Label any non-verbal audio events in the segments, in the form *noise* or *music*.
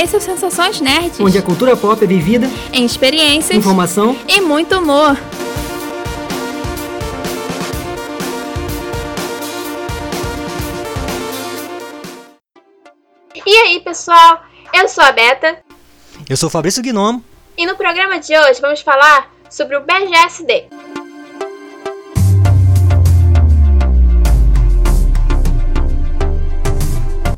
Esse é o Sensações Nerds. Onde a cultura pop é vivida em experiências, informação e muito humor. E aí, pessoal? Eu sou a Beta. Eu sou o Fabrício Gnomo. E no programa de hoje vamos falar sobre o BGSD.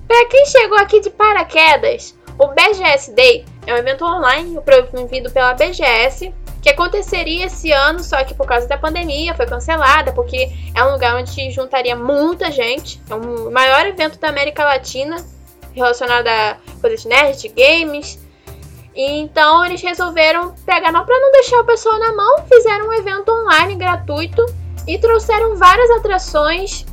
Para quem chegou aqui de paraquedas, o BGS Day é um evento online promovido pela BGS que aconteceria esse ano, só que por causa da pandemia foi cancelada, porque é um lugar onde juntaria muita gente. É o maior evento da América Latina relacionado a coisas nerd, games. Então eles resolveram pegar, não para não deixar o pessoal na mão, fizeram um evento online gratuito e trouxeram várias atrações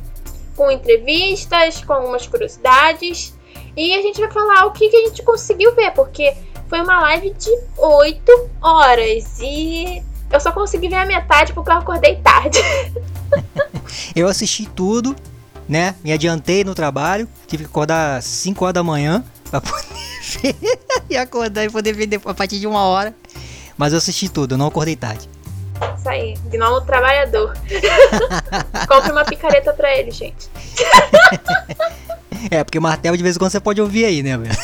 com entrevistas, com algumas curiosidades. E a gente vai falar o que, que a gente conseguiu ver, porque foi uma live de 8 horas e eu só consegui ver a metade porque eu acordei tarde. *laughs* eu assisti tudo, né? Me adiantei no trabalho, tive que acordar 5 horas da manhã pra *laughs* poder ver e acordar e poder ver a partir de uma hora. Mas eu assisti tudo, eu não acordei tarde. Isso aí, gnomo trabalhador. *laughs* Compre uma picareta pra ele, gente. É, porque martelo de vez em quando você pode ouvir aí, né, velho?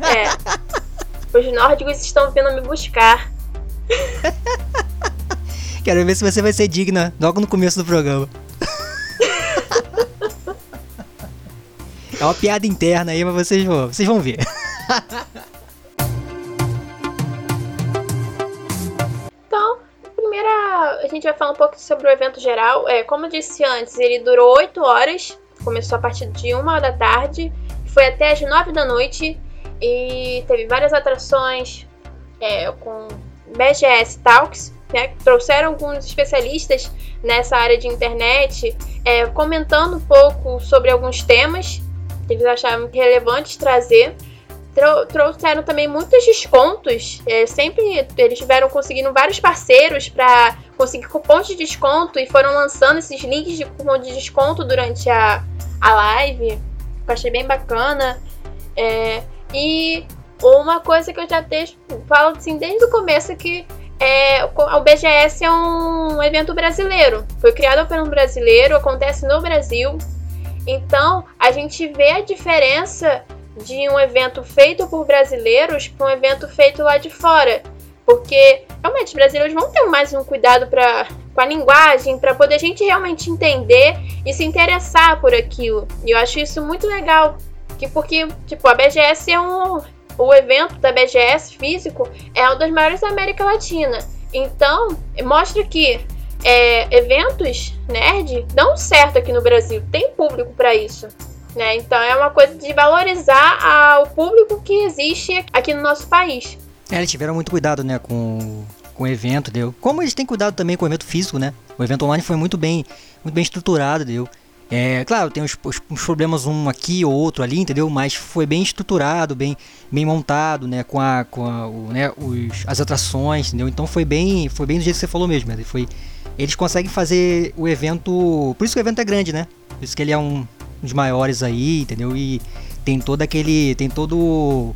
É. Os nórdicos estão vindo me buscar. *laughs* Quero ver se você vai ser digna logo no começo do programa. *laughs* É uma piada interna aí, mas vocês vão, vocês vão ver. *laughs* a gente vai falar um pouco sobre o evento geral. É, como eu disse antes, ele durou 8 horas, começou a partir de 1 da tarde, foi até as 9 da noite e teve várias atrações é, com BGS Talks, né, trouxeram alguns especialistas nessa área de internet, é, comentando um pouco sobre alguns temas que eles achavam relevantes trazer trouxeram também muitos descontos. É, sempre eles tiveram conseguindo vários parceiros para conseguir cupons de desconto e foram lançando esses links de cupom de desconto durante a, a live. Eu achei bem bacana. É, e uma coisa que eu já deixo, falo assim desde o começo que é, o BGS é um evento brasileiro. Foi criado por um brasileiro, acontece no Brasil. Então a gente vê a diferença de um evento feito por brasileiros para um evento feito lá de fora. Porque realmente os brasileiros vão ter mais um cuidado pra, com a linguagem, para poder a gente realmente entender e se interessar por aquilo. E eu acho isso muito legal. Que porque, tipo, a BGS é um. O evento da BGS físico é um dos maiores da América Latina. Então, mostra que é, eventos nerd dão certo aqui no Brasil. Tem público para isso. Né? Então é uma coisa de valorizar o público que existe aqui no nosso país. É, eles tiveram muito cuidado, né, com, com o evento, deu. Como eles têm cuidado também com o evento físico, né? O evento online foi muito bem, muito bem estruturado, deu. É, claro, tem uns, uns, problemas um aqui ou outro ali, entendeu? Mas foi bem estruturado, bem, bem montado, né? Com, a, com a, o, né? Os, as atrações, entendeu? Então foi bem, foi bem do jeito que você falou mesmo. Foi, eles conseguem fazer o evento, por isso que o evento é grande, né? Por isso que ele é um, dos maiores aí, entendeu? E tem todo aquele. Tem todo.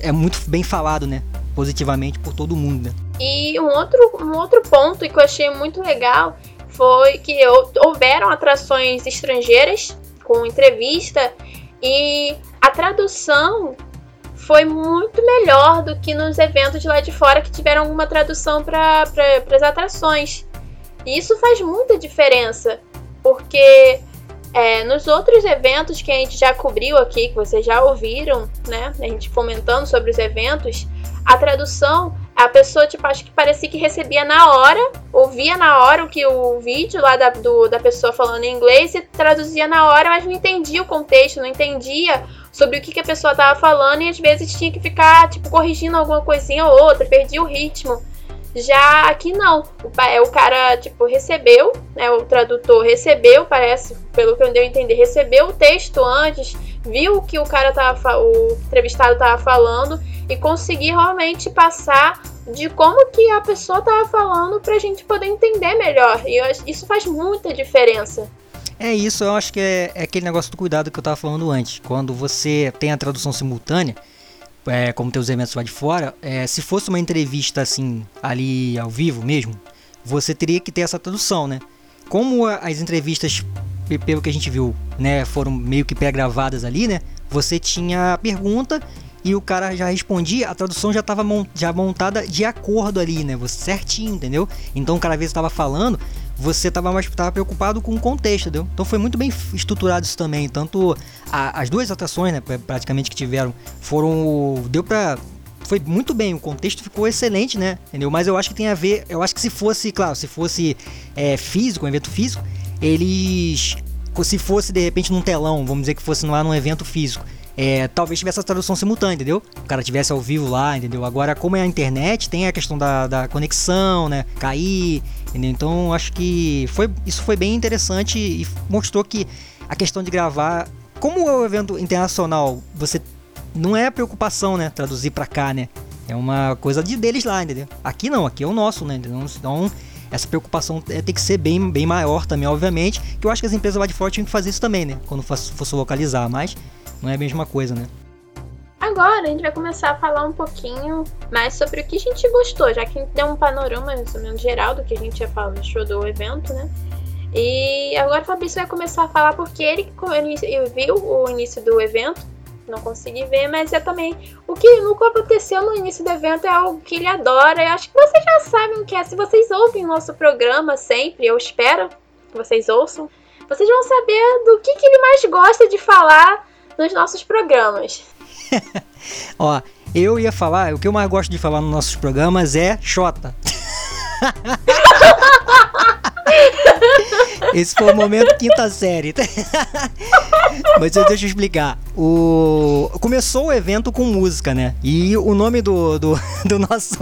É muito bem falado, né? Positivamente por todo mundo, né? E um outro, um outro ponto que eu achei muito legal foi que houveram atrações estrangeiras com entrevista e a tradução foi muito melhor do que nos eventos de lá de fora que tiveram alguma tradução para pra, as atrações. E isso faz muita diferença, porque é, nos outros eventos que a gente já cobriu aqui, que vocês já ouviram, né? A gente comentando sobre os eventos, a tradução, a pessoa, tipo, acho que parecia que recebia na hora, ouvia na hora o que o vídeo lá da, do, da pessoa falando em inglês e traduzia na hora, mas não entendia o contexto, não entendia sobre o que, que a pessoa estava falando e às vezes tinha que ficar, tipo, corrigindo alguma coisinha ou outra, perdia o ritmo. Já aqui não. O, é, o cara, tipo, recebeu, né? O tradutor recebeu, parece, pelo que eu dei a entender, recebeu o texto antes, viu o que o cara tava, o entrevistado tava falando e conseguir realmente passar de como que a pessoa tava falando pra gente poder entender melhor. E eu, isso faz muita diferença. É isso, eu acho que é, é aquele negócio do cuidado que eu tava falando antes. Quando você tem a tradução simultânea, é, como tem os eventos lá de fora, é, se fosse uma entrevista assim, ali ao vivo mesmo, você teria que ter essa tradução, né? Como as entrevistas, pelo que a gente viu, né, foram meio que pré-gravadas ali, né? Você tinha a pergunta e o cara já respondia, a tradução já estava já montada de acordo ali, né? Você certinho, entendeu? Então às vezes estava falando, você estava mais tava preocupado com o contexto, entendeu? Então foi muito bem estruturado isso também. Tanto a, as duas atrações, né, praticamente que tiveram, foram deu para foi muito bem, o contexto ficou excelente, né? Entendeu? Mas eu acho que tem a ver, eu acho que se fosse, claro, se fosse é, físico, um evento físico, eles se fosse de repente num telão, vamos dizer que fosse lá num evento físico, é, talvez tivesse a tradução simultânea, entendeu? O cara tivesse ao vivo lá, entendeu? Agora, como é a internet, tem a questão da, da conexão, né? Cair, entendeu? Então, acho que foi, isso foi bem interessante e mostrou que a questão de gravar, como é um evento internacional, você não é preocupação, né? Traduzir para cá, né? É uma coisa de deles lá, entendeu? Aqui não, aqui é o nosso, né? Então, essa preocupação é, tem que ser bem, bem maior também, obviamente. Que eu acho que as empresas lá de fora tinham que fazer isso também, né? Quando fosse localizar, mas não é a mesma coisa, né? Agora a gente vai começar a falar um pouquinho mais sobre o que a gente gostou, já que a gente deu um panorama mais ou menos geral do que a gente show do evento, né? E agora o Fabrício vai começar a falar porque ele, ele viu o início do evento, não consegui ver, mas é também o que nunca aconteceu no início do evento é algo que ele adora. Eu acho que vocês já sabem o que é. Se vocês ouvem o nosso programa sempre, eu espero que vocês ouçam, vocês vão saber do que, que ele mais gosta de falar nos nossos programas. *laughs* Ó, eu ia falar, o que eu mais gosto de falar nos nossos programas é Xota. *laughs* Esse foi o momento quinta série. *laughs* Mas deixa eu explicar. O... Começou o evento com música, né? E o nome do, do, do nosso.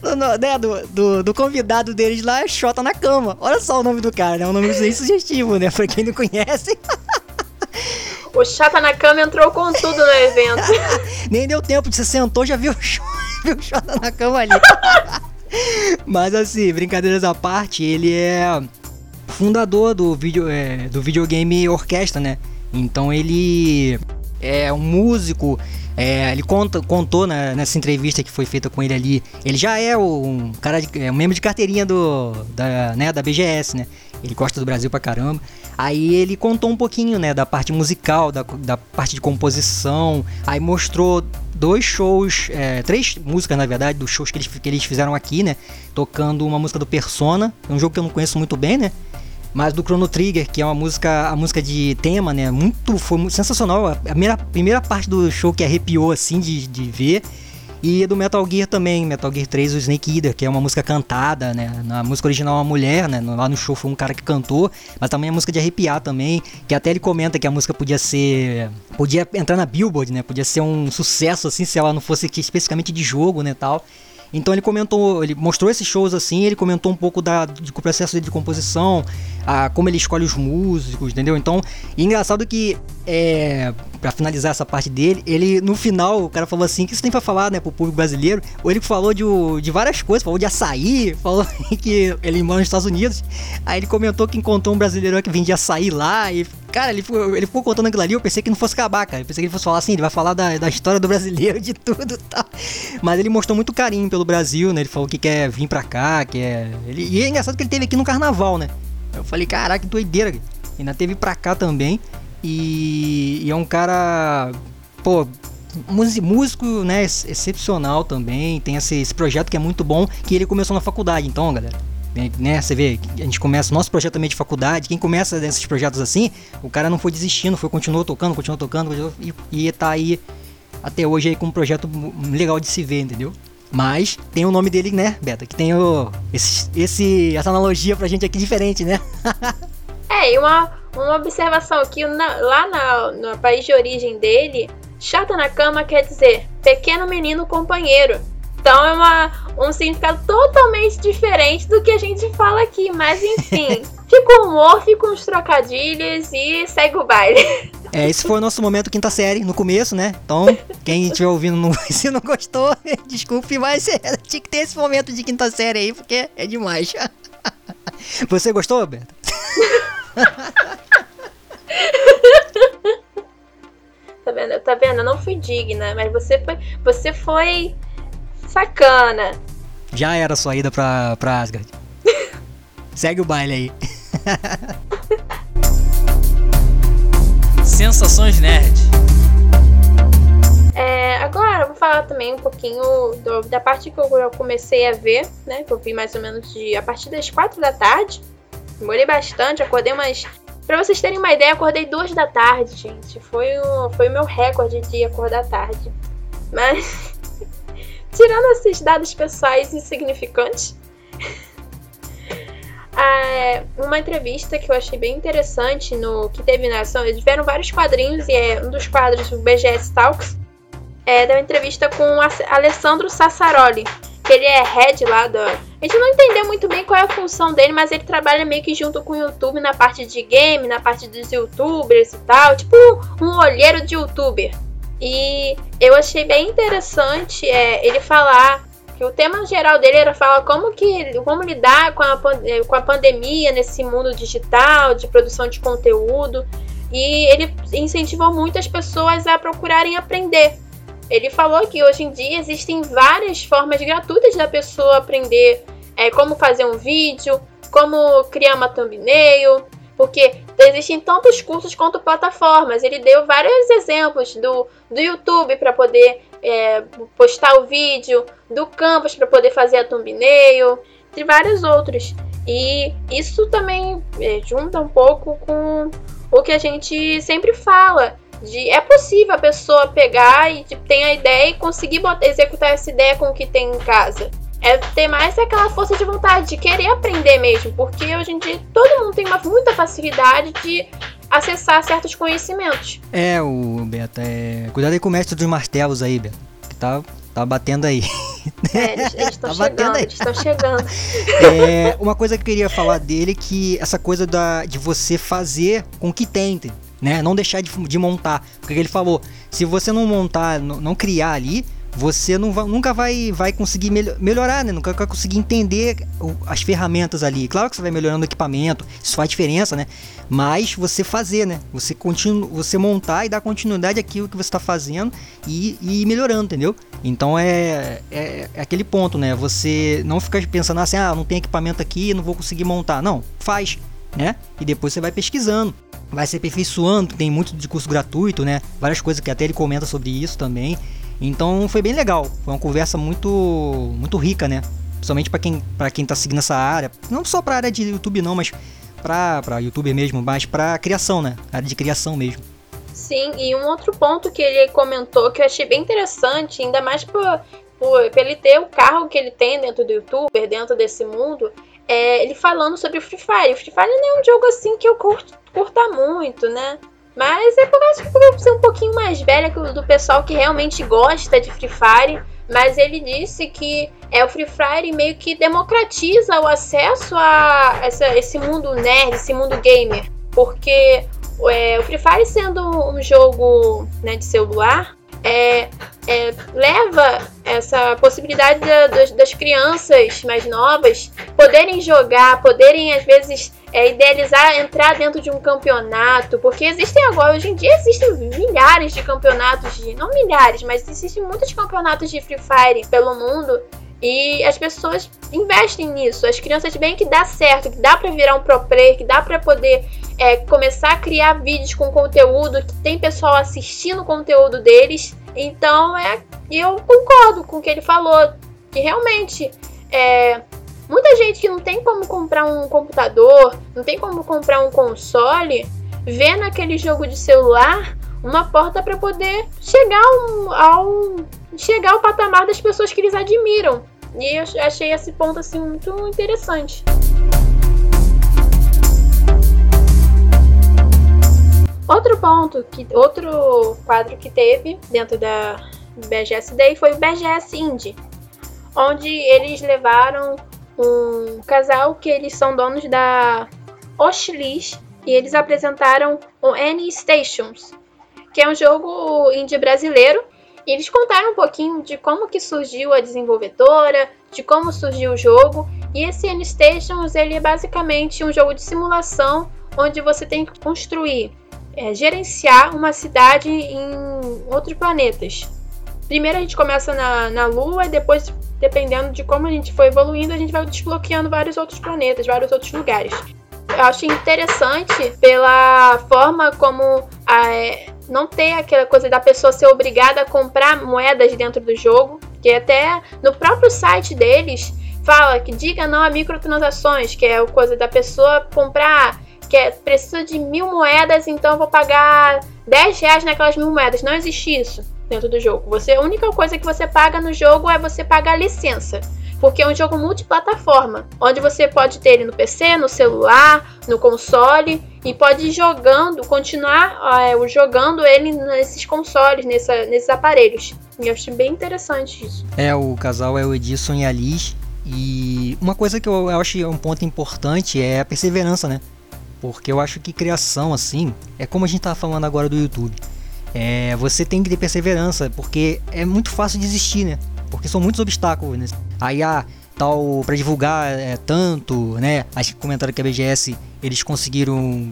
do, né, do, do, do, convidado deles lá é Xota na Cama. Olha só o nome do cara, né? Um nome bem sugestivo, né? Pra quem não conhece. O Chata na cama entrou com tudo no evento. *laughs* Nem deu tempo, você sentou, já viu o Chata *laughs* na cama ali. *laughs* Mas assim, brincadeiras à parte, ele é fundador do, video, é, do videogame Orquestra, né? Então ele é um músico. É, ele conta, contou né, nessa entrevista que foi feita com ele ali. Ele já é um cara, de, é um membro de carteirinha do, da, né, da BGS, né? Ele gosta do Brasil pra caramba. Aí ele contou um pouquinho, né, da parte musical, da, da parte de composição. Aí mostrou dois shows, é, três músicas na verdade, dos shows que eles, que eles fizeram aqui, né? Tocando uma música do Persona, um jogo que eu não conheço muito bem, né? Mas do Chrono Trigger, que é uma música, a música de tema, né? Muito, foi muito sensacional. A primeira, primeira parte do show que arrepiou assim de, de ver. E do Metal Gear também, Metal Gear 3, o Snake Eater, que é uma música cantada, né? Na música original é uma mulher, né? Lá no show foi um cara que cantou, mas também é música de arrepiar também, que até ele comenta que a música podia ser... Podia entrar na Billboard, né? Podia ser um sucesso, assim, se ela não fosse especificamente de jogo, né, tal. Então ele comentou, ele mostrou esses shows assim, ele comentou um pouco da, do processo de composição, a, como ele escolhe os músicos, entendeu? Então, engraçado que, é, para finalizar essa parte dele, ele no final, o cara falou assim: que isso tem pra falar, né, pro público brasileiro? Ou ele falou de, de várias coisas, falou de açaí, *laughs* falou que ele mora nos Estados Unidos. Aí ele comentou que encontrou um brasileiro que vendia açaí lá e Cara, ele ficou, ele ficou contando aquilo ali, eu pensei que não fosse acabar, cara. Eu pensei que ele fosse falar assim, ele vai falar da, da história do brasileiro, de tudo e tal. Mas ele mostrou muito carinho pelo Brasil, né? Ele falou que quer vir pra cá, que é. Ele, e é engraçado que ele teve aqui no carnaval, né? Eu falei, caraca, que doideira. Ainda teve pra cá também. E, e é um cara. Pô, músico, né, excepcional também. Tem esse, esse projeto que é muito bom, que ele começou na faculdade, então, galera né? Você vê, a gente começa nosso projeto também de faculdade, quem começa desses projetos assim, o cara não foi desistindo, foi continuou tocando, continuou tocando, continuou, e, e tá aí até hoje aí com um projeto legal de se ver, entendeu? Mas tem o nome dele, né, Beta? Que tem o, esse, esse, essa analogia pra gente aqui diferente, né? *laughs* é, e uma, uma observação aqui, na, lá na, no país de origem dele, chata na cama quer dizer pequeno menino companheiro. Então é uma, um significado totalmente diferente do que a gente fala aqui. Mas enfim, *laughs* fica o humor, fica uns trocadilhos e segue o baile. *laughs* É, esse foi o nosso momento quinta série, no começo, né? Então, quem estiver ouvindo não, *laughs* se não gostou, *laughs* desculpe, mas é, tinha que ter esse momento de quinta série aí, porque é demais. Você gostou, Roberto? tá vendo? Tá vendo? Eu não fui digna, mas você foi. Você foi sacana. Já era a sua ida pra, pra Asgard. Segue o baile aí. *laughs* Sensações Nerd. É, agora eu vou falar também um pouquinho do- da parte que eu, eu comecei a ver, né? Que eu vi mais ou menos de a partir das quatro da tarde. Demorei bastante, acordei umas. Pra vocês terem uma ideia, acordei duas da tarde, gente. Foi o, foi o meu recorde de acordar tarde. Mas. *laughs* Tirando esses dados pessoais insignificantes. É, uma entrevista que eu achei bem interessante no que teve na ação. Eles tiveram vários quadrinhos e é um dos quadros do BGS Talks é, uma entrevista com Alessandro Sassaroli, que ele é head lá da. A gente não entendeu muito bem qual é a função dele, mas ele trabalha meio que junto com o YouTube na parte de game, na parte dos youtubers e tal, tipo um olheiro de youtuber. E eu achei bem interessante é, ele falar que o tema geral dele era falar como que como lidar com a, eh, com a pandemia nesse mundo digital, de produção de conteúdo. E ele incentivou muitas pessoas a procurarem aprender. Ele falou que hoje em dia existem várias formas gratuitas da pessoa aprender é, como fazer um vídeo, como criar uma thumbnail, porque existem tantos cursos quanto plataformas. Ele deu vários exemplos do, do YouTube para poder é, postar o vídeo, do Canvas para poder fazer a thumbnail, e vários outros. E isso também é, junta um pouco com o que a gente sempre fala. De, é possível a pessoa pegar e tipo, ter a ideia e conseguir botar, executar essa ideia com o que tem em casa. É ter mais aquela força de vontade, de querer aprender mesmo, porque hoje em dia todo mundo tem uma, muita facilidade de acessar certos conhecimentos. É, o Beto, é. Cuidado aí com o mestre dos martelos aí, Beto. Que tá, tá batendo aí. É, eles estão *laughs* Tá chegando, eles estão chegando. *laughs* É, uma coisa que eu queria falar dele é que essa coisa da, de você fazer com o que tem, né? Não deixar de, de montar. Porque ele falou, se você não montar, não, não criar ali, você não vai- nunca vai, vai conseguir melho- melhorar, né? Nunca vai conseguir entender as ferramentas ali. Claro que você vai melhorando o equipamento, isso faz diferença, né? Mas você fazer, né? Você, você montar e dar continuidade àquilo que você está fazendo e, e melhorando, entendeu? Então é, é, é aquele ponto, né? Você não fica pensando assim, ah, não tem equipamento aqui, não vou conseguir montar. Não, faz, né? E depois você vai pesquisando, vai se aperfeiçoando. Tem muito de curso gratuito, né? Várias coisas que até ele comenta sobre isso também. Então foi bem legal. Foi uma conversa muito, muito rica, né? Principalmente para quem, pra quem tá seguindo essa área. Não só pra área de YouTube, não, mas pra, pra youtuber mesmo, mas pra criação, né? Área de criação mesmo. Sim, e um outro ponto que ele comentou que eu achei bem interessante, ainda mais por, por, por ele ter o carro que ele tem dentro do youtuber, dentro desse mundo, é ele falando sobre o Free Fire. O Free Fire não é um jogo assim que eu curto, curta muito, né? Mas é por causa que eu ser um pouquinho mais velha do pessoal que realmente gosta de Free Fire. Mas ele disse que é o Free Fire meio que democratiza o acesso a essa- esse mundo nerd, esse mundo gamer. Porque é, o Free Fire sendo um jogo né, de celular, é, é, leva essa possibilidade da- das, das crianças mais novas poderem jogar, poderem às vezes é, idealizar entrar dentro de um campeonato, porque existem agora, hoje em dia existem milhares de campeonatos de, não milhares, mas existem muitos campeonatos de Free Fire pelo mundo e as pessoas investem nisso. As crianças veem que dá certo, que dá pra virar um pro player, que dá pra poder é, começar a criar vídeos com conteúdo, que tem pessoal assistindo o conteúdo deles. Então, é, eu concordo com o que ele falou, que realmente é, muita gente que não tem como comprar um computador, não tem como comprar um console, vê naquele jogo de celular uma porta para poder chegar ao, ao chegar ao patamar das pessoas que eles admiram. E eu achei esse ponto assim muito interessante. Outro ponto, que, outro quadro que teve dentro da BGS Day foi o BGS Indie, onde eles levaram um casal que eles são donos da Oshlis e eles apresentaram o Any Stations, que é um jogo indie brasileiro. E eles contaram um pouquinho de como que surgiu a desenvolvedora, de como surgiu o jogo. E esse Any Stations ele é basicamente um jogo de simulação onde você tem que construir é, gerenciar uma cidade em outros planetas. Primeiro a gente começa na, na Lua e depois, dependendo de como a gente for evoluindo, a gente vai desbloqueando vários outros planetas, vários outros lugares. Eu acho interessante pela forma como a, é, não ter aquela coisa da pessoa ser obrigada a comprar moedas dentro do jogo, que até no próprio site deles fala que diga não a microtransações, que é a coisa da pessoa comprar, que é, precisa de mil moedas, então vou pagar 10 reais naquelas mil moedas. Não existe isso dentro do jogo. Você, a única coisa que você paga no jogo é você pagar a licença porque é um jogo multiplataforma, onde você pode ter ele no PC, no celular, no console e pode ir jogando, continuar é, jogando ele nesses consoles, nessa, nesses aparelhos. E eu achei bem interessante isso. É, o casal é o Edison e a Liz. E uma coisa que eu acho um ponto importante é a perseverança, né? Porque eu acho que criação, assim, é como a gente tá falando agora do YouTube. É, você tem que ter perseverança, porque é muito fácil desistir, né? porque são muitos obstáculos. Né? Aí ah, tal para divulgar é, tanto, né? Acho que comentaram que a BGS eles conseguiram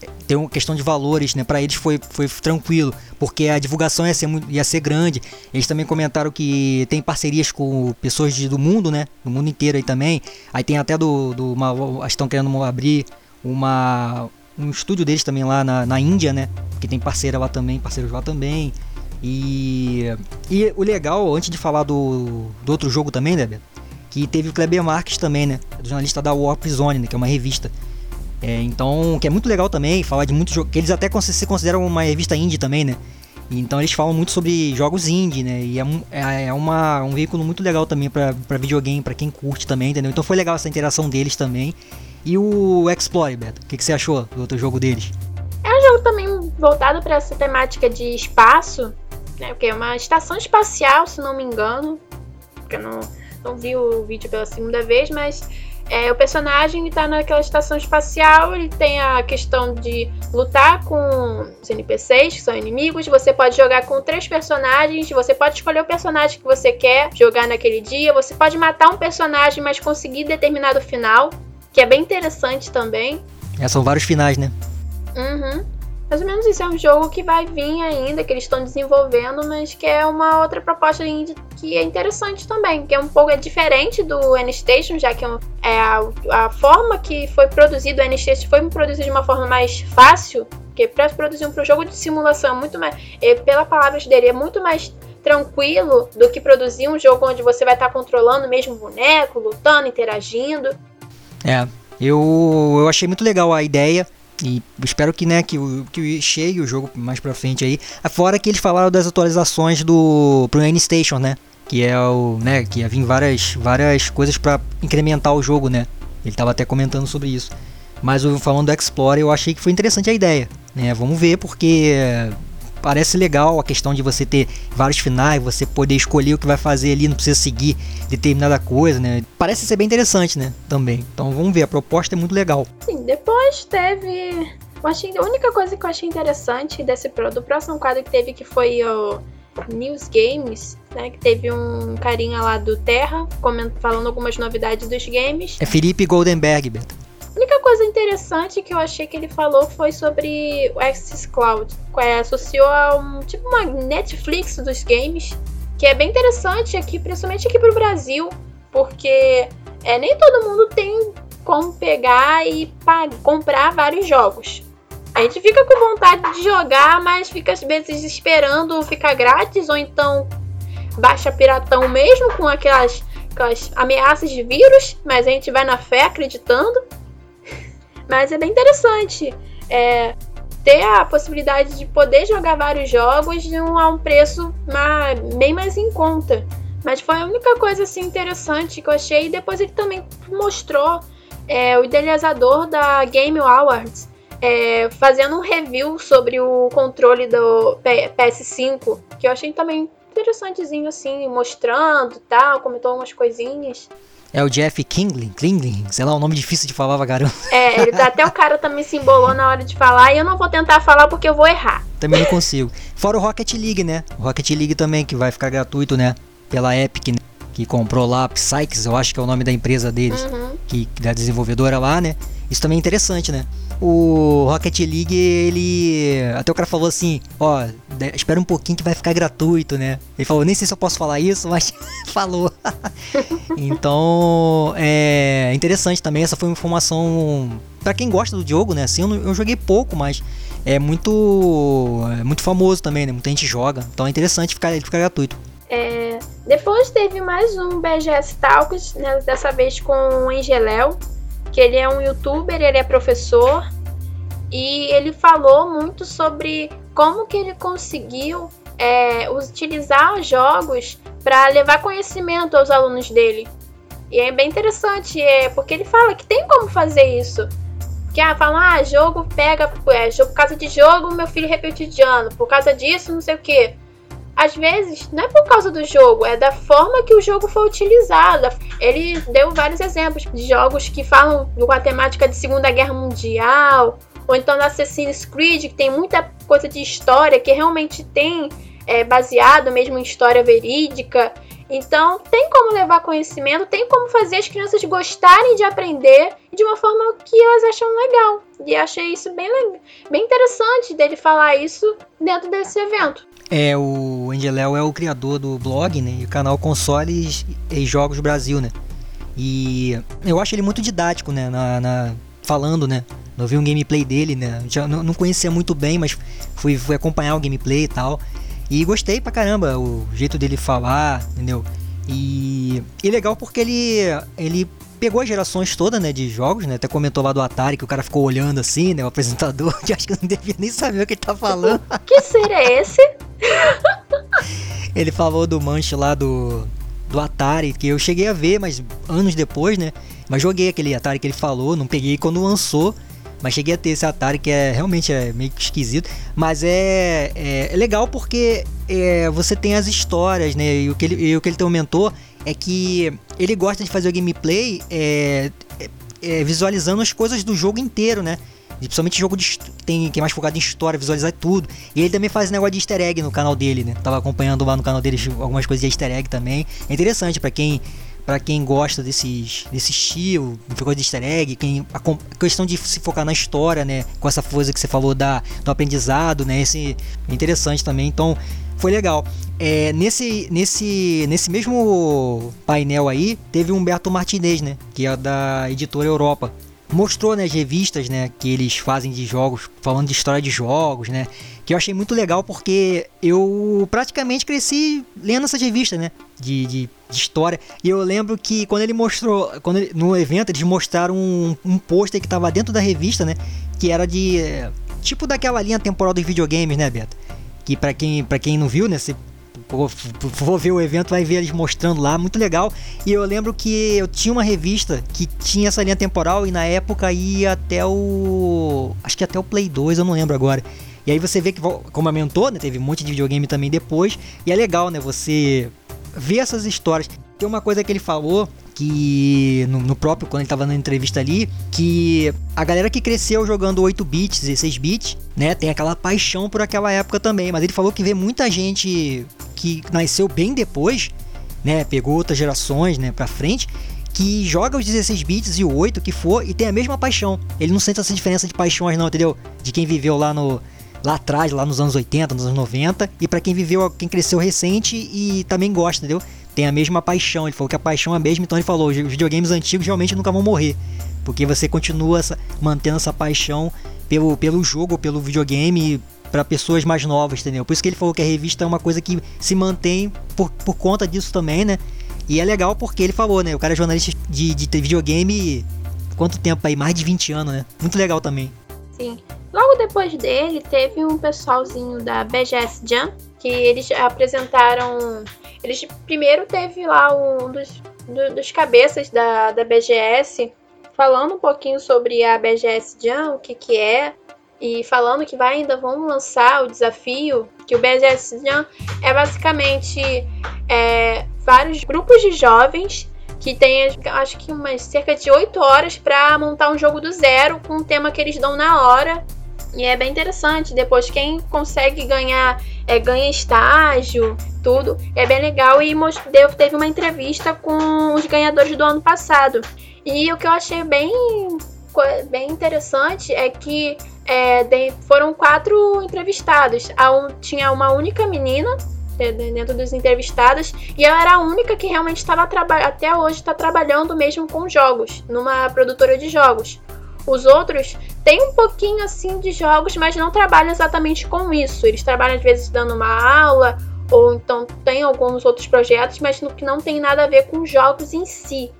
é, ter uma questão de valores, né? Para eles foi, foi tranquilo, porque a divulgação ia ser, ia ser grande. Eles também comentaram que tem parcerias com pessoas de, do mundo, né? Do mundo inteiro aí também. Aí tem até do, do uma, estão querendo abrir uma um estúdio deles também lá na, na Índia, né? Que tem parceira lá também, parceiros lá também. E, e o legal, antes de falar do, do outro jogo também, né, que teve o Kleber Marques também, né, jornalista da Warp Zone, né, que é uma revista. É, então, que é muito legal também, falar de muitos jogos, que eles até se consideram uma revista indie também, né. Então eles falam muito sobre jogos indie, né? E é, é, é uma, um veículo muito legal também para videogame, para quem curte também, entendeu? Então foi legal essa interação deles também. E o Explore, Beto, o que, que você achou do outro jogo deles? É um jogo também voltado para essa temática de espaço, né? Porque é uma estação espacial, se não me engano. Porque eu não, não vi o vídeo pela segunda vez, mas é, o personagem está naquela estação espacial, ele tem a questão de lutar com os NPCs, que são inimigos. Você pode jogar com três personagens, você pode escolher o personagem que você quer jogar naquele dia. Você pode matar um personagem, mas conseguir determinado final, que é bem interessante também. É, são vários finais, né? Uhum. Mais ou menos isso é um jogo que vai vir ainda, que eles estão desenvolvendo, mas que é uma outra proposta que é interessante também, que é um pouco é diferente do N-Station, já que é, é a, a forma que foi produzido o N-Station foi produzido de uma forma mais fácil, porque para produzir um jogo de simulação é muito mais, é, pela palavras dele, é muito mais tranquilo do que produzir um jogo onde você vai estar tá controlando o mesmo boneco, lutando, interagindo. É, eu, eu achei muito legal a ideia. E espero que, né, que, que chegue o jogo mais pra frente aí. Fora que eles falaram das atualizações do pro N-Station, né? Que é o, né, que ia vir várias, várias coisas para incrementar o jogo, né? Ele tava até comentando sobre isso. Mas falando do Explorer, eu achei que foi interessante a ideia, né? Vamos ver porque parece legal a questão de você ter vários finais, você poder escolher o que vai fazer ali, não precisa seguir determinada coisa, né? Parece ser bem interessante, né? Também. Então vamos ver, a proposta é muito legal. Sim, depois teve. Eu achei, a única coisa que eu achei interessante desse do próximo quadro que teve que foi o News Games, né? Que teve um carinha lá do Terra falando algumas novidades dos games. É Felipe Goldenberg, Beto. A única coisa interessante que eu achei que ele falou foi sobre o Access Cloud. É, associou a um tipo uma Netflix dos games, que é bem interessante aqui, principalmente aqui pro Brasil, porque é, nem todo mundo tem como pegar e comprar vários jogos. A gente fica com vontade de jogar, mas fica às vezes esperando ficar grátis, ou então baixa piratão mesmo com aquelas, aquelas ameaças de vírus, mas a gente vai na fé acreditando. Mas é bem interessante é, ter a possibilidade de poder jogar vários jogos a um preço mais, bem mais em conta. Mas foi a única coisa assim interessante que eu achei. E depois ele também mostrou é, o idealizador da Game Awards é, fazendo um review sobre o controle do PS5, que eu achei também interessantezinho assim, mostrando tal, comentou umas coisinhas. É o Jeff Kingling, Kingling, sei lá, um nome difícil de falar, caramba. É, ele, até o cara também se embolou na hora de falar e eu não vou tentar falar porque eu vou errar. Também não consigo. Fora o Rocket League, né? O Rocket League também, que vai ficar gratuito, né? Pela Epic, né? Que comprou lá a eu acho que é o nome da empresa deles, Uhum. que da desenvolvedora lá, né? Isso também é interessante, né? O Rocket League, ele. Até o cara falou assim: ó, espera um pouquinho que vai ficar gratuito, né? Ele falou: nem sei se eu posso falar isso, *laughs* mas falou. *laughs* então, é interessante também. Essa foi uma informação pra quem gosta do jogo, né? Assim, eu, não- eu joguei pouco, mas é muito. É muito famoso também, né? Muita gente joga. Então é interessante ficar, ele ficar gratuito. É, depois teve mais um BGS Talks, né, dessa vez com o Angeléu, que ele é um youtuber, ele é professor, e ele falou muito sobre como que ele conseguiu é, utilizar os jogos para levar conhecimento aos alunos dele. E é bem interessante, é, porque ele fala que tem como fazer isso. Que ah, falam, ah, jogo pega, é, por causa de jogo, meu filho repetiu de ano, por causa disso, não sei o que às vezes não é por causa do jogo, é da forma que o jogo foi utilizado. Ele deu vários exemplos de jogos que falam com a temática de Segunda Guerra Mundial, ou então no Assassin's Creed, que tem muita coisa de história que realmente tem é, baseado mesmo em história verídica. Então tem como levar conhecimento, tem como fazer as crianças gostarem de aprender de uma forma que elas acham legal. E achei isso bem, bem interessante dele falar isso dentro desse evento. É, o Angeléu é o criador do blog, né? E o canal Consoles e Jogos Brasil, né? E eu acho ele muito didático, né? Na, na- falando, né? Eu vi um gameplay dele, né? Já não, não conhecia muito bem, mas fui, fui acompanhar o gameplay e tal. E gostei pra caramba o jeito dele falar, entendeu? E, e legal porque ele, ele pegou as gerações todas, né, de jogos, né? Até comentou lá do Atari que o cara ficou olhando assim, né? O apresentador, *laughs* que acho que não devia nem saber o que ele tá falando. Que ser é esse? *laughs* Ele falou do manche lá do, do Atari, que eu cheguei a ver, mas anos depois, né? Mas joguei aquele Atari que ele falou, não peguei quando lançou. Mas cheguei a ter esse Atari que é realmente é meio esquisito. Mas é, é, é legal porque é, você tem as histórias, né? E o que ele, e o que ele comentou é que ele gosta de fazer o gameplay é, é, é, visualizando as coisas do jogo inteiro, né? Principalmente jogo de, his- tem, que é mais focado em história, visualizar tudo. E ele também faz negócio de easter egg no canal dele, né? Tava acompanhando lá no canal dele algumas coisas de easter egg também. É interessante pra quem para quem gosta desses, desse estilo, coisa de easter egg, quem, a, a questão de se focar na história, né? Com essa coisa que você falou da, do aprendizado, né? Esse é interessante também. Então, foi legal. É, nesse, nesse, nesse mesmo painel aí, teve Humberto Martinez, né? Que é da editora Europa. Mostrou né, as revistas né, que eles fazem de jogos, falando de história de jogos, né? Que eu achei muito legal porque eu praticamente cresci lendo essas revistas, né? De, de, de história. E eu lembro que quando ele mostrou, quando ele- no evento, eles mostraram um, um pôster que tava dentro da revista, né? Que era de. eh, Tipo daquela linha temporal dos videogames, né, Beto? Que pra quem, quem não viu, né? Se for, ver o evento, vai ver eles mostrando lá, muito legal. E eu lembro que eu tinha uma revista que tinha essa linha temporal e na época ia até o. Acho que até o Play 2, eu não lembro agora. E aí você vê que, como aumentou, né? Teve um monte de videogame também depois. E é legal, né? Você ver essas histórias. Tem uma coisa que ele falou que no, no próprio quando ele tava na entrevista ali, que a galera que cresceu jogando 8 bits, 16 bits, né, tem aquela paixão por aquela época também, mas ele falou que vê muita gente que nasceu bem depois, né, pegou outras gerações, né, para frente, que joga os 16 bits e o 8 que for e tem a mesma paixão. Ele não sente essa diferença de paixões não, entendeu? De quem viveu lá no lá atrás, lá nos anos 80, nos anos 90, e para quem viveu, quem cresceu recente e também gosta, entendeu? Tem a mesma paixão. Ele falou que a paixão é a mesma, então ele falou, os videogames antigos realmente nunca vão morrer, porque você continua essa- mantendo essa paixão pelo, pelo jogo, pelo videogame para pessoas mais novas, entendeu? Por isso que ele falou que a revista é uma coisa que se mantém por, por conta disso também, né? E é legal porque ele falou, né? O cara é jornalista de, de videogame quanto tempo aí? Mais de 20 anos, né? Muito legal também. Sim. Logo depois dele, teve um pessoalzinho da BGS Jam, que eles apresentaram. Eles primeiro teve lá um dos, do- dos cabeças da, da BGS falando um pouquinho sobre a BGS Jam, o que, que é, e falando que vai ainda vão lançar o desafio, que o BGS Jam é basicamente é, vários grupos de jovens que tem acho que umas cerca de 8 horas para montar um jogo do zero com um tema que eles dão na hora. E é bem interessante. Depois, quem consegue ganhar, é, ganha estágio, tudo. É bem legal e deu, teve uma entrevista com os ganhadores do ano passado. E o que eu achei bem, bem interessante é que é, de, foram quatro entrevistados. Um, tinha uma única menina dentro dos entrevistados e ela era a única que realmente estava até hoje está trabalhando mesmo com jogos numa produtora de jogos. Os outros têm um pouquinho assim de jogos mas não trabalham exatamente com isso. Eles trabalham às vezes dando uma aula ou então tem alguns outros projetos mas no que não tem nada a ver com jogos em si.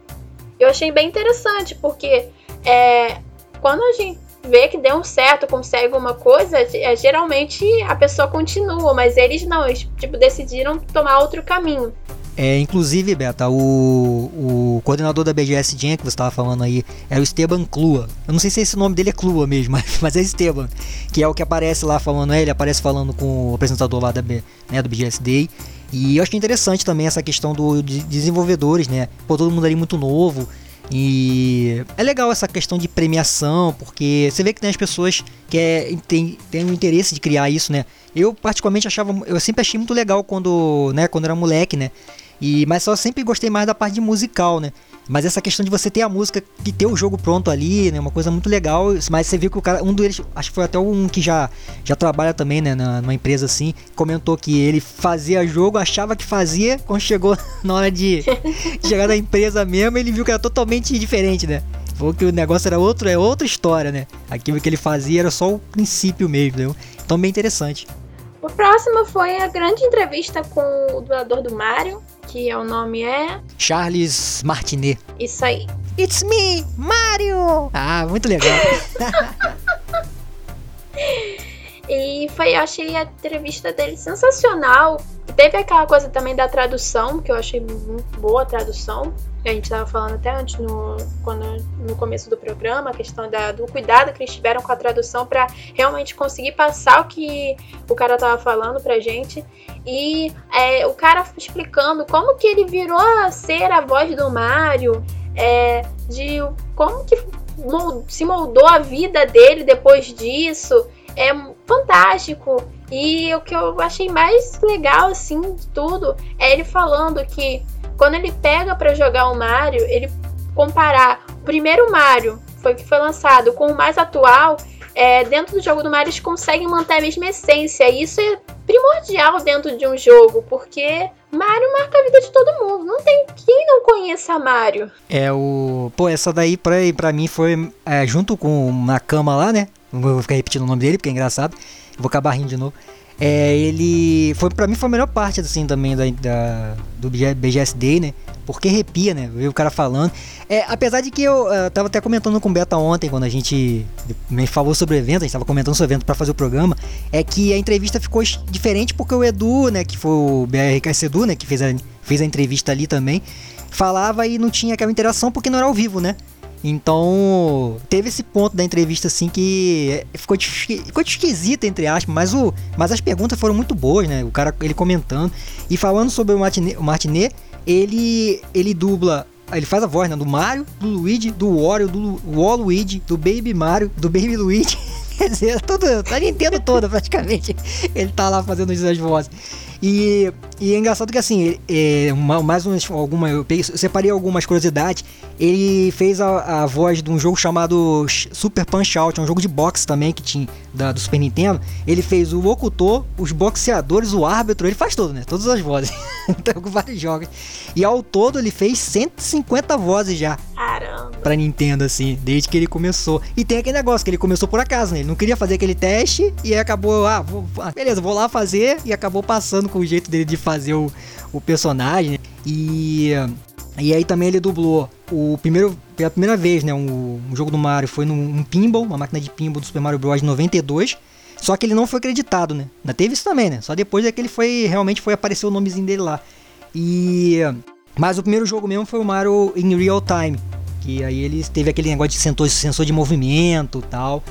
Eu achei bem interessante porque é, quando a gente vê que deu certo, consegue uma coisa, é, geralmente a pessoa continua, mas eles não, eles tipo, decidiram tomar outro caminho. É, inclusive, Beta, o, o coordenador da BGS Jam que você estava falando aí é o Esteban Clua. Eu não sei se esse nome dele é Clua mesmo, *laughs* mas, é Esteban, que é o que aparece lá falando, né? ele aparece falando com o apresentador lá da, né, do BGS Day. E eu achei interessante também essa questão do, de desenvolvedores, né? Pô, todo mundo ali muito novo. E é legal essa questão de premiação, porque você vê que tem as pessoas que é, tem, tem um interesse de criar isso, né? Eu particularmente achava, eu sempre achei muito legal quando, né, quando era moleque, né? E mas só sempre gostei mais da parte de musical, né? Mas essa questão de você ter a música e ter o jogo pronto ali, né? Uma coisa muito legal. Mas você viu que o cara, um deles, acho que foi até um que já, já trabalha também, né? Na, numa empresa assim, comentou que ele fazia jogo, achava que fazia, quando chegou *laughs* na hora de *laughs* chegar na empresa mesmo, ele viu que era totalmente diferente, né? Falou que o negócio era outro, é outra história, né? Aquilo que ele fazia era só o princípio mesmo? Então bem interessante. O próximo foi a grande entrevista com o dublador do Mario, que é o nome é Charles Martinet. Isso aí. It's me, Mario. Ah, muito legal. *laughs* e foi, eu achei a entrevista dele sensacional. Teve aquela coisa também da tradução, que eu achei muito boa a tradução a gente estava falando até antes no, quando, no começo do programa, a questão da, do cuidado que eles tiveram com a tradução para realmente conseguir passar o que o cara estava falando pra gente. E é, o cara explicando como que ele virou a ser a voz do Mario, é, de como que mold, se moldou a vida dele depois disso. É fantástico. E o que eu achei mais legal, assim, de tudo, é ele falando que quando ele pega para jogar o Mario, ele comparar o primeiro Mario, foi que foi lançado, com o mais atual, é, dentro do jogo do Mario eles conseguem manter a mesma essência. E isso é primordial dentro de um jogo, porque Mario marca a vida de todo mundo. Não tem quem não conheça Mario. É o. Pô, essa daí pra, pra mim foi é, junto com na cama lá, né? Não vou ficar repetindo o nome dele porque é engraçado. Vou acabar rindo de novo. É, ele foi para mim foi a melhor parte assim também da, da do BGSD, né? Porque arrepia, né? Ver o cara falando. É, apesar de que eu uh, tava até comentando com o Beta ontem, quando a gente me falou sobre o evento, a gente tava comentando sobre o evento para fazer o programa, é que a entrevista ficou diferente porque o Edu, né, que foi o BRKS Edu, né, que fez a, fez a entrevista ali também, falava e não tinha aquela interação porque não era ao vivo, né? Então, teve esse ponto da entrevista assim que ficou, ficou esquisito, entre aspas, mas, o, mas as perguntas foram muito boas, né? O cara ele comentando. E falando sobre o Martinet, o Martinet ele, ele dubla ele faz a voz né, do Mario, do Luigi, do Wario, do Waluigi, do Baby Mario, do Baby Luigi. *laughs* Quer dizer, tudo, a Nintendo toda praticamente. Ele tá lá fazendo as vozes. E, e é engraçado que assim, é, mais umas, alguma, eu, separei algumas curiosidades. Ele fez a, a, voz de um jogo chamado Super Punch Out, é um jogo de boxe também que tinha da, do Super Nintendo. Ele fez o locutor, os boxeadores, o árbitro, ele faz tudo, né? Todas as vozes. *laughs* então, com vários jogos. E ao todo ele fez 150 vozes já. Caramba. Pra Nintendo, assim, desde que ele começou. E tem aquele negócio que ele começou por acaso, né? Ele não queria fazer aquele teste e acabou, ah, vou, ah, beleza, vou lá fazer e acabou passando com o jeito dele de fazer o, o personagem. Né? E, e aí também ele dublou o primeiro, pela primeira vez, né? Um, um jogo do Mario foi num um pinball, uma máquina de pinball do Super Mario Bros. 92. Só que ele não foi acreditado, né? Ainda teve isso também, né? Só depois é que ele foi, realmente foi aparecer o nomezinho dele lá. E... Mas o primeiro jogo mesmo foi o Mario in Real Time. Que aí ele teve aquele negócio de sensor, sensor de movimento tal.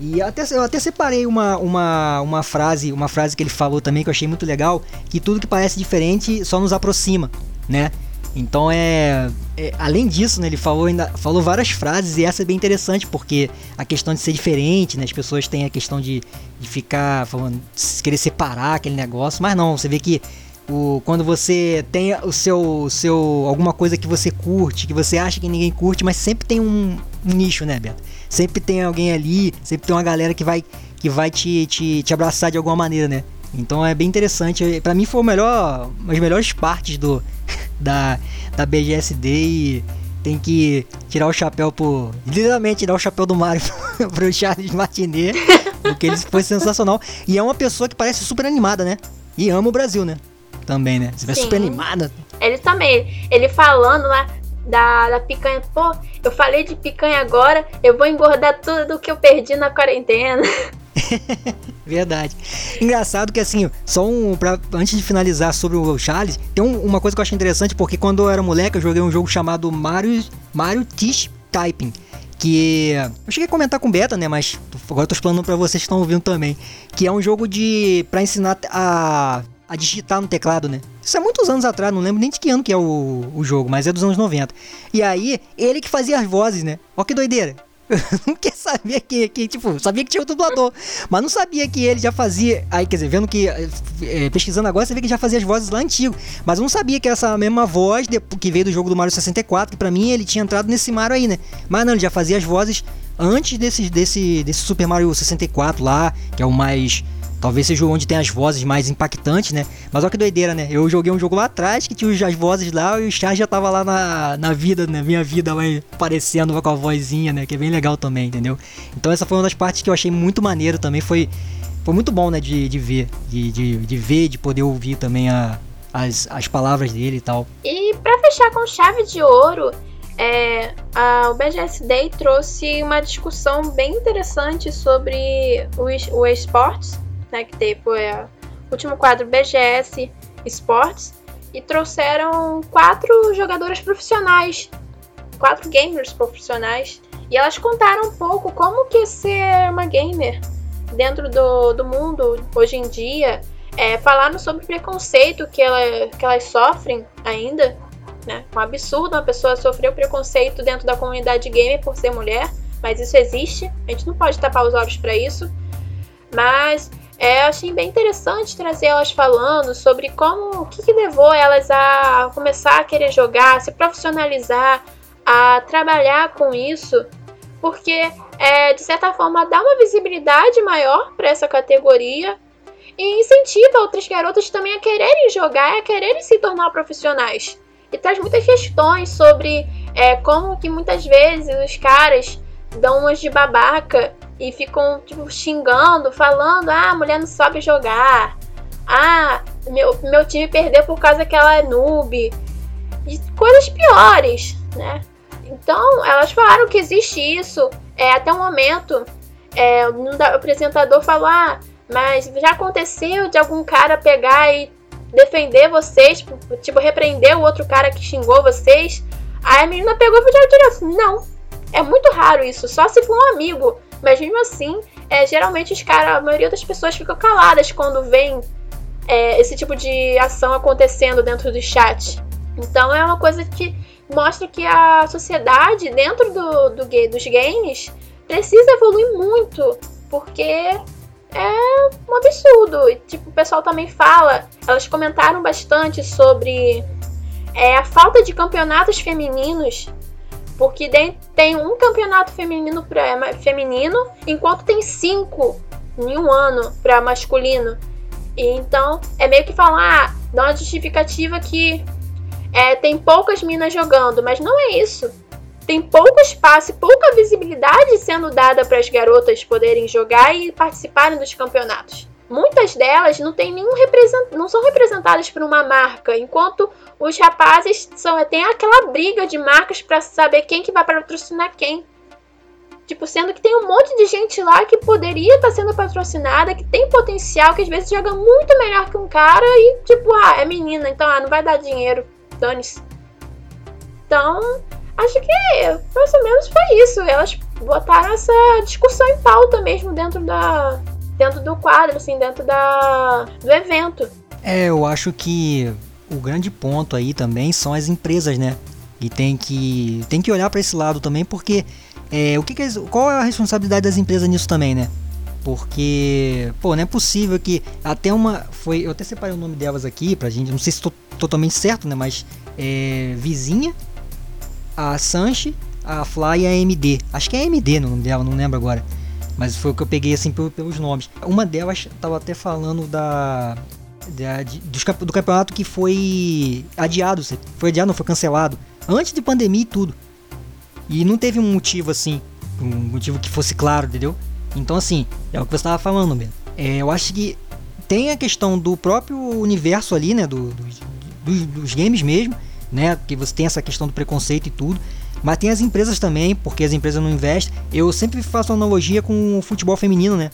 E até, eu até separei uma, uma, uma frase, uma frase que ele falou também que eu achei muito legal, que tudo que parece diferente só nos aproxima, né? Então é, é, além disso, né, ele falou ainda falou várias frases e essa é bem interessante porque a questão de ser diferente, né, as pessoas têm a questão de, de ficar falando, querer separar aquele negócio, mas não, você vê que O, quando você tem o seu, seu alguma coisa que você curte, que você acha que ninguém curte, mas sempre tem um, um nicho, né, Beto? Sempre tem alguém ali, sempre tem uma galera que vai que vai te, te, te abraçar de alguma maneira, né? Então é bem interessante. Para mim foi o melhor, das melhores partes do *laughs* da, da BGSD e tem que tirar o chapéu pro. Literalmente tirar o chapéu do Mario *laughs* pro Charles Martinet. Porque ele foi sensacional. E é uma pessoa que parece super animada, né? E ama o Brasil, né? Também, né? Você vê super animada. Ele também. Ele falando lá da, da picanha. Pô, eu falei de picanha agora, eu vou engordar tudo que eu perdi na quarentena. *laughs* Verdade. Engraçado que assim, só um. Pra, antes de finalizar sobre o Charles, tem um, uma coisa que eu achei interessante, porque quando eu era moleque, eu joguei um jogo chamado Mario, Mario Tish Typing. Que eu cheguei a comentar com beta, né? Mas agora eu tô explanando pra vocês que estão ouvindo também. Que é um jogo de. pra ensinar a, a digitar no teclado, né? Isso é muitos anos atrás, não lembro nem de que ano que é o, o jogo, mas é dos anos 90. E aí, ele que fazia as vozes, né? Ó que doideira. *laughs* não quer saber que, que, tipo, sabia que tinha o dublador, mas não sabia que ele já fazia. Aí, quer dizer, vendo que. É, pesquisando agora, você vê que já fazia as vozes lá antigo. Mas eu não sabia que essa mesma voz que veio do jogo do Mario 64, que pra mim ele tinha entrado nesse Mario aí, né? Mas não, ele já fazia as vozes antes desse, desse, desse Super Mario 64 lá, que é o mais Talvez seja onde tem as vozes mais impactantes, né? Mas olha que doideira, né? Eu joguei um jogo lá atrás que tinha as vozes lá e o Char já tava lá na, na vida, na né? minha vida, lá aparecendo com a vozinha, né? Que é bem legal também, entendeu? Então essa foi uma das partes que eu achei muito maneiro também. Foi, foi muito bom, né? De, de ver, de, de, de ver, de poder ouvir também a, as, as palavras dele e tal. E para fechar com chave de ouro, é, a, o BGS Day trouxe uma discussão bem interessante sobre o, o esportes né, que teve foi o último quadro BGS Sports, e trouxeram quatro jogadoras profissionais, quatro gamers profissionais, e elas contaram um pouco como que ser uma gamer dentro do, do mundo hoje em dia, é, falaram sobre o preconceito que, ela, que elas sofrem ainda, né? Um absurdo uma pessoa sofrer o preconceito dentro da comunidade gamer por ser mulher, mas isso existe, a gente não pode tapar os olhos para isso. Mas é, achei bem interessante trazer elas falando sobre como o que, que levou elas a começar a querer jogar, se profissionalizar, a trabalhar com isso, porque é, de certa forma dá uma visibilidade maior para essa categoria e incentiva outras garotas também a quererem jogar a quererem se tornar profissionais. E traz muitas questões sobre é, como que muitas vezes os caras dão umas de babaca e ficam tipo, xingando, falando: ah, a mulher não sabe jogar. Ah, meu, meu time perdeu por causa que ela é noob. E coisas piores, né? Então, elas falaram que existe isso. É, até o momento, é, o apresentador falou: ah, mas já aconteceu de algum cara pegar e defender vocês, tipo, tipo repreender o outro cara que xingou vocês. Aí a menina pegou e falou não, é muito raro isso, só se for um amigo. Mas mesmo assim, é, geralmente os caras, a maioria das pessoas ficam caladas quando vem é, esse tipo de ação acontecendo dentro do chat. Então é uma coisa que mostra que a sociedade dentro do, do, dos games precisa evoluir muito, porque é um absurdo. E, tipo, o pessoal também fala, elas comentaram bastante sobre é, a falta de campeonatos femininos porque tem um campeonato feminino para feminino, enquanto tem cinco em um ano para masculino. E então é meio que falar, ah, dá uma justificativa que é, tem poucas minas jogando, mas não é isso. Tem pouco espaço e pouca visibilidade sendo dada para as garotas poderem jogar e participarem dos campeonatos muitas delas não tem nenhum represent... não são representadas por uma marca, enquanto os rapazes são tem aquela briga de marcas para saber quem que vai patrocinar quem. Tipo, sendo que tem um monte de gente lá que poderia estar tá sendo patrocinada, que tem potencial, que às vezes joga muito melhor que um cara e, tipo, ah, é menina, então ah, não vai dar dinheiro. Dane-se. Então, acho que mais ou menos foi isso. Elas botaram essa discussão em pauta mesmo dentro da, dentro do quadro, assim, dentro da, do evento. É, eu acho que o grande ponto aí também são as empresas, né? E tem que, tem que olhar para esse lado também, porque é, o que, que qual é a responsabilidade das empresas nisso também, né? Porque, pô, não é possível que até uma. Foi. Eu até separei o nome delas aqui pra gente. Não sei se estou totalmente certo, né? Mas é. Vizinha, a Sanche, a Fly e a MD. Acho que é MD no nome dela, não lembro agora. Mas foi o que eu peguei assim pelos nomes. Uma delas tava até falando da. da de, do campeonato que foi adiado. Foi adiado, não foi cancelado. Antes de pandemia e tudo. E não teve um motivo assim. Um motivo que fosse claro, entendeu? Então, assim, é o que você estava falando, mesmo. É, eu acho que tem a questão do próprio universo ali, né? Do, do, dos, dos games mesmo, né? Que você tem essa questão do preconceito e tudo. Mas tem as empresas também, porque as empresas não investem. Eu sempre faço analogia com o futebol feminino, né?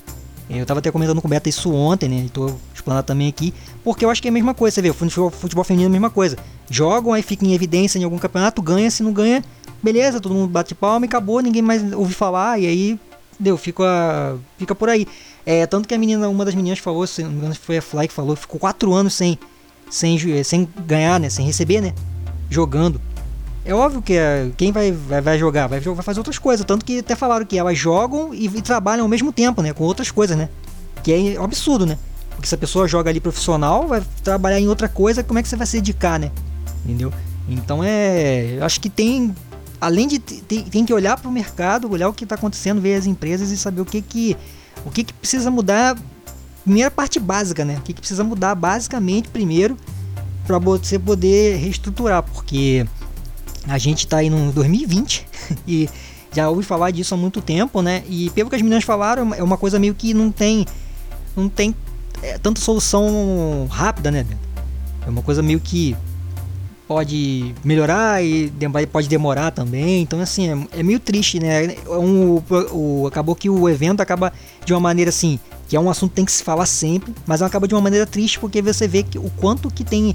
Eu tava até comentando com o Beta isso ontem, né? Tô explanando também aqui. Porque eu acho que é a mesma coisa, você vê, o futebol, futebol feminino é a mesma coisa. Jogam, aí fica em evidência em algum campeonato, ganha, se não ganha, beleza, todo mundo bate palma e acabou, ninguém mais ouve falar, e aí deu, fica, fica por aí. É, tanto que a menina, uma das meninas falou, se não me engano foi a Fly que falou, ficou quatro anos sem, sem, sem ganhar, né? Sem receber, né? Jogando. É óbvio que é, quem vai, vai, vai jogar, vai, vai fazer outras coisas. Tanto que até falaram que elas jogam e, e trabalham ao mesmo tempo, né? Com outras coisas, né? Que é absurdo, né? Porque se a pessoa joga ali profissional, vai trabalhar em outra coisa, como é que você vai se dedicar, né? Entendeu? Então é. Eu acho que tem além de tem, tem que olhar para o mercado, olhar o que está acontecendo, ver as empresas e saber o que que o que, que precisa mudar. Primeira parte básica, né? O que, que precisa mudar basicamente primeiro para você poder reestruturar, porque a gente está aí no 2020 *laughs* e já ouvi falar disso há muito tempo, né? E pelo que as meninas falaram, é uma coisa meio que não tem não tem é, tanta solução rápida, né? É uma coisa meio que pode melhorar e pode demorar também. Então, assim, é, é meio triste, né? É um, o, acabou que o evento acaba de uma maneira assim, que é um assunto que tem que se falar sempre, mas acaba de uma maneira triste porque você vê que o quanto que tem,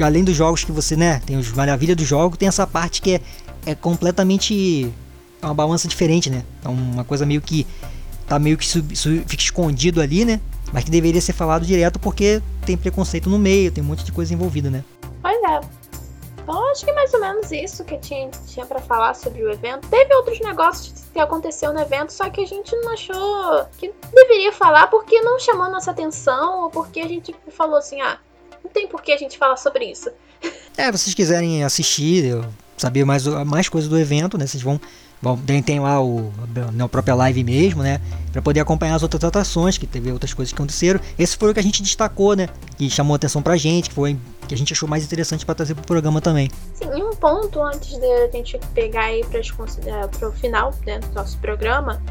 além dos jogos que você, né, tem os maravilha do jogo, tem essa parte que é, é completamente é uma balança diferente, né? É uma coisa meio que tá meio que sub, sub, fica escondido ali, né? Mas que deveria ser falado direto porque tem preconceito no meio, tem um monte de coisa envolvida, né? Pois é. Então acho que é mais ou menos isso que tinha, tinha para falar sobre o evento. Teve outros negócios que aconteceu no evento, só que a gente não achou que deveria falar porque não chamou nossa atenção ou porque a gente falou assim, ah, não tem por que a gente falar sobre isso. É, vocês quiserem assistir, saber mais, mais coisas do evento, né? Vocês vão Bom, tem, tem lá o, na própria live mesmo, né? Para poder acompanhar as outras atrações, que teve outras coisas que aconteceram. Esse foi o que a gente destacou, né? Que chamou atenção pra gente, que foi que a gente achou mais interessante para trazer pro programa também. Sim, e um ponto antes de a gente pegar aí para o final né, do nosso programa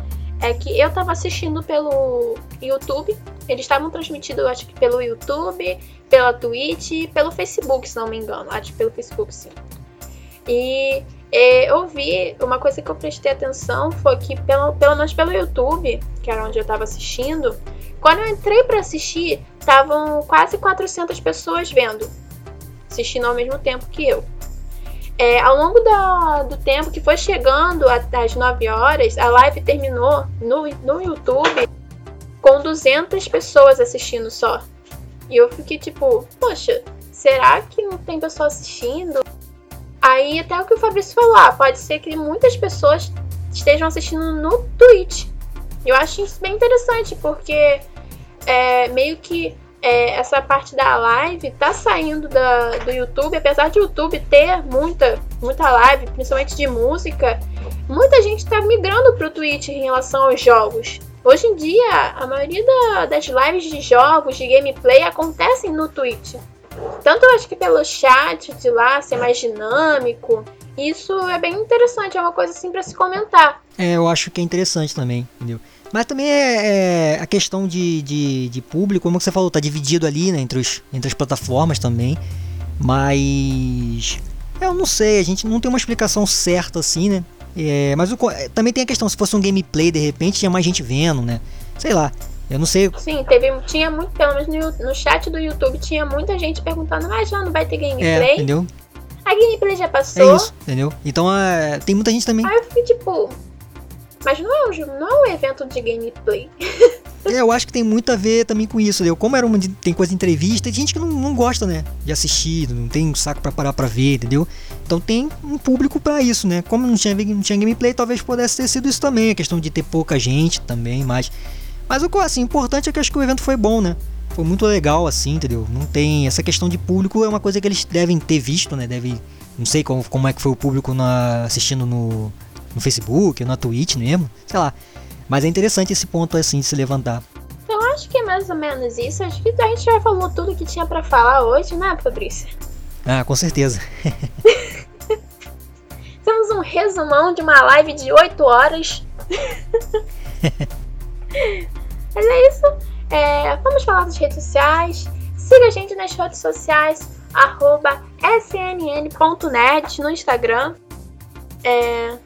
é que eu tava assistindo pelo YouTube. Eles estavam transmitindo, acho que pelo YouTube, pela Twitch e pelo Facebook, se não me engano. Acho que pelo Facebook, sim. E é, eu vi, uma coisa que eu prestei atenção foi que, pelo, pelo menos pelo YouTube, que era onde eu estava assistindo, quando eu entrei para assistir, estavam quase 400 pessoas vendo, assistindo ao mesmo tempo que eu. É, ao longo da, do tempo que foi chegando às 9 horas, a live terminou no, no YouTube com 200 pessoas assistindo só. E eu fiquei tipo, poxa, será que não tem pessoa assistindo? Aí até o que o Fabrício falou, ah, pode ser que muitas pessoas estejam assistindo no Twitch. Eu acho isso bem interessante, porque é, meio que é, essa parte da live tá saindo da, do YouTube, apesar de YouTube ter muita, muita live, principalmente de música, muita gente tá migrando pro Twitch em relação aos jogos. Hoje em dia, a maioria da, das lives de jogos, de gameplay, acontecem no Twitch. Tanto eu acho que pelo chat de lá ser mais dinâmico, isso é bem interessante, é uma coisa assim para se comentar. É, eu acho que é interessante também, entendeu? Mas também é, é a questão de, de, de, público, como você falou, tá dividido ali né, entre, os, entre as plataformas também. Mas. Eu não sei, a gente não tem uma explicação certa assim, né? É, mas o, também tem a questão, se fosse um gameplay de repente tinha mais gente vendo, né? Sei lá. Eu não sei. Sim, teve, tinha muito, pelo menos no, no chat do YouTube, tinha muita gente perguntando, mas já não vai ter gameplay? É, entendeu? A gameplay já passou. É isso, entendeu? Então é, tem muita gente também. Aí eu fiquei tipo. Mas não é um, não é um evento de gameplay. *laughs* é, eu acho que tem muito a ver também com isso, entendeu? Como era uma, tem coisa de entrevista, tem gente que não, não gosta, né? De assistir, não tem um saco para parar pra ver, entendeu? Então tem um público para isso, né? Como não tinha, não tinha gameplay, talvez pudesse ter sido isso também, a questão de ter pouca gente também, mas Mas o assim, importante é que eu acho que o evento foi bom, né? Foi muito legal, assim, entendeu? Não tem. Essa questão de público é uma coisa que eles devem ter visto, né? Devem. Não sei como, como é que foi o público na, assistindo no, no Facebook, na Twitch mesmo, sei lá. Mas é interessante esse ponto assim de se levantar. Eu acho que é mais ou menos isso. Acho que a gente já falou tudo que tinha para falar hoje, né, Fabrício? Ah, com certeza. *laughs* Temos um resumão de uma live de 8 horas. *laughs* Mas é isso. É, vamos falar das redes sociais. Siga a gente nas redes sociais, arroba snn.net no Instagram. É,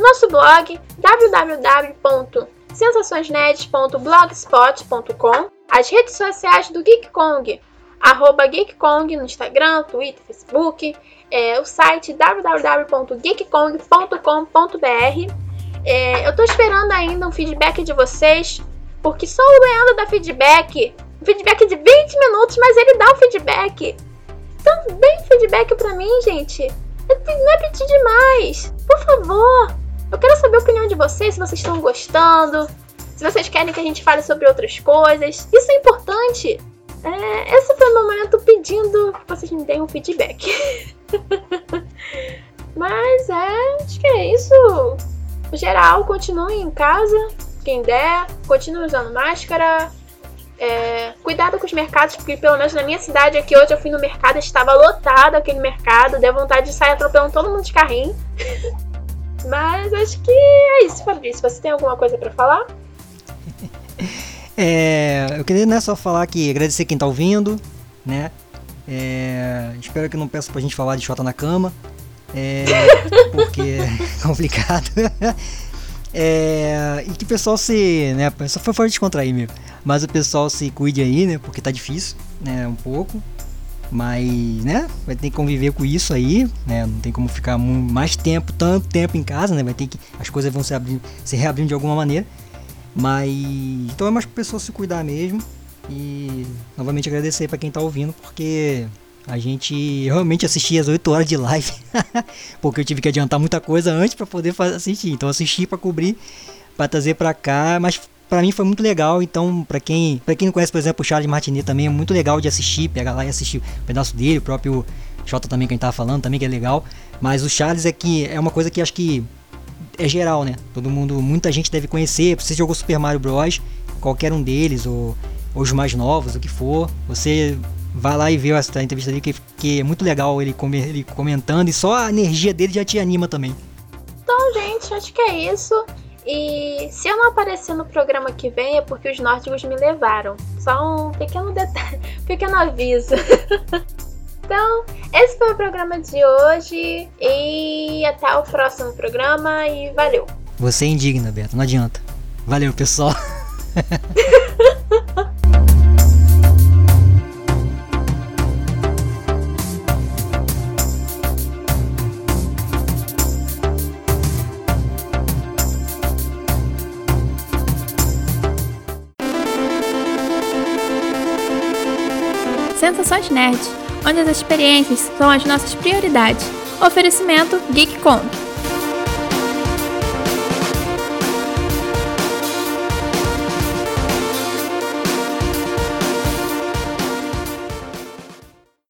nosso blog www.sensaçõesnet.blogspot.com As redes sociais do Geek Kong, arroba Geek Kong no Instagram, Twitter, Facebook, é, o site www.geekkong.com.br. É, eu tô esperando ainda um feedback de vocês, porque só o Leandro dá feedback. Um feedback de 20 minutos, mas ele dá o feedback. Então, deem feedback pra mim, gente. Não é pedir demais. Por favor. Eu quero saber a opinião de vocês, se vocês estão gostando, se vocês querem que a gente fale sobre outras coisas. Isso é importante. É, esse foi o meu momento pedindo que vocês me deem um feedback. *laughs* Mas é, acho que é isso. No geral, continue em casa, quem der, continue usando máscara. É, cuidado com os mercados, porque pelo menos na minha cidade aqui hoje eu fui no mercado, estava lotado aquele mercado, deu vontade de sair atropelando todo mundo de carrinho. *laughs* Mas acho que é isso, Fabrício. Você tem alguma coisa para falar? *laughs* É, eu queria né, só falar que agradecer quem tá ouvindo, né? É, espero que não peça pra gente falar de Xota na cama, é, *laughs* porque é complicado. É, e que o pessoal se, né, só foi fora descontrair mesmo, mas o pessoal se cuide aí, né, porque tá difícil, né, um pouco. Mas, né, vai ter que conviver com isso aí, né? Não tem como ficar mais tempo, tanto tempo em casa, né? Vai ter que as coisas vão se abrindo, se reabrindo de alguma maneira. Mas então é mais para pessoa se cuidar mesmo e novamente agradecer para quem tá ouvindo, porque a gente realmente assistia as 8 horas de live, *laughs* porque eu tive que adiantar muita coisa antes para poder assistir. Então assisti para cobrir, para trazer para cá, mas para mim foi muito legal. Então, para quem, para quem não conhece, por exemplo, o Charles Martinet também é muito legal de assistir, pegar lá e assistir um pedaço dele, o próprio Jota também que a gente tava falando, também que é legal. Mas o Charles é que é uma coisa que acho que é geral, né? Todo mundo, muita gente deve conhecer. Você jogou Super Mario Bros, qualquer um deles ou, ou os mais novos, o que for, você vai lá e vê essa entrevista dele que, que é muito legal ele, ele comentando e só a energia dele já te anima também. Então, gente, acho que é isso. E se eu não aparecer no programa que vem é porque os nórdicos me levaram. Só um pequeno detalhe, *laughs* pequeno aviso. *laughs* então, esse foi o programa de hoje e até o próximo programa e valeu. Você é indigna, Beto, não adianta. Valeu, pessoal. *laughs* Sensações Nerd, onde as experiências são as nossas prioridades. Oferecimento GeekCon.